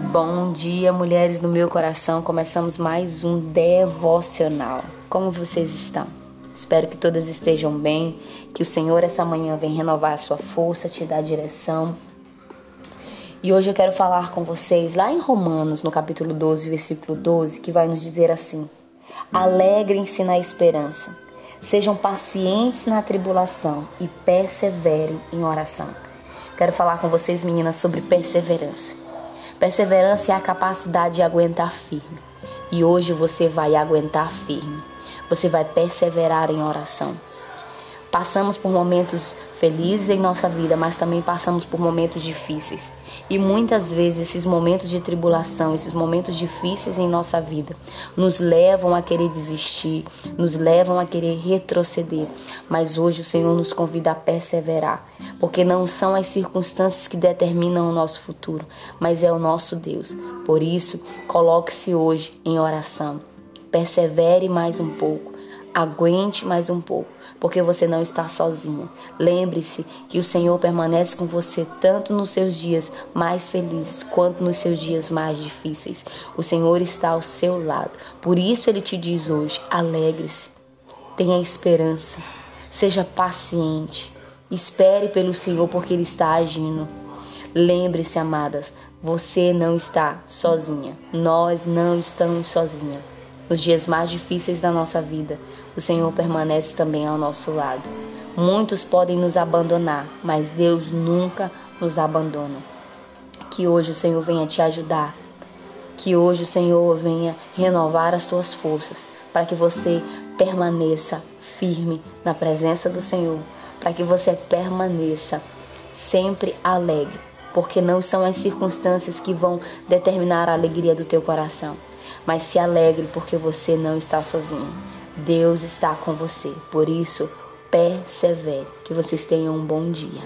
Bom dia, mulheres do meu coração. Começamos mais um devocional. Como vocês estão? Espero que todas estejam bem, que o Senhor essa manhã venha renovar a sua força, te dar direção. E hoje eu quero falar com vocês lá em Romanos, no capítulo 12, versículo 12, que vai nos dizer assim: Alegrem-se na esperança, sejam pacientes na tribulação e perseverem em oração. Quero falar com vocês, meninas, sobre perseverança. Perseverança é a capacidade de aguentar firme. E hoje você vai aguentar firme. Você vai perseverar em oração. Passamos por momentos felizes em nossa vida, mas também passamos por momentos difíceis. E muitas vezes esses momentos de tribulação, esses momentos difíceis em nossa vida, nos levam a querer desistir, nos levam a querer retroceder. Mas hoje o Senhor nos convida a perseverar, porque não são as circunstâncias que determinam o nosso futuro, mas é o nosso Deus. Por isso, coloque-se hoje em oração. Persevere mais um pouco Aguente mais um pouco, porque você não está sozinha. Lembre-se que o Senhor permanece com você tanto nos seus dias mais felizes quanto nos seus dias mais difíceis. O Senhor está ao seu lado. Por isso ele te diz hoje: alegre-se, tenha esperança, seja paciente, espere pelo Senhor porque ele está agindo. Lembre-se, amadas, você não está sozinha. Nós não estamos sozinhas. Nos dias mais difíceis da nossa vida, o Senhor permanece também ao nosso lado. Muitos podem nos abandonar, mas Deus nunca nos abandona. Que hoje o Senhor venha te ajudar. Que hoje o Senhor venha renovar as suas forças para que você permaneça firme na presença do Senhor, para que você permaneça sempre alegre, porque não são as circunstâncias que vão determinar a alegria do teu coração mas se alegre porque você não está sozinho. Deus está com você. Por isso, persevere. Que vocês tenham um bom dia.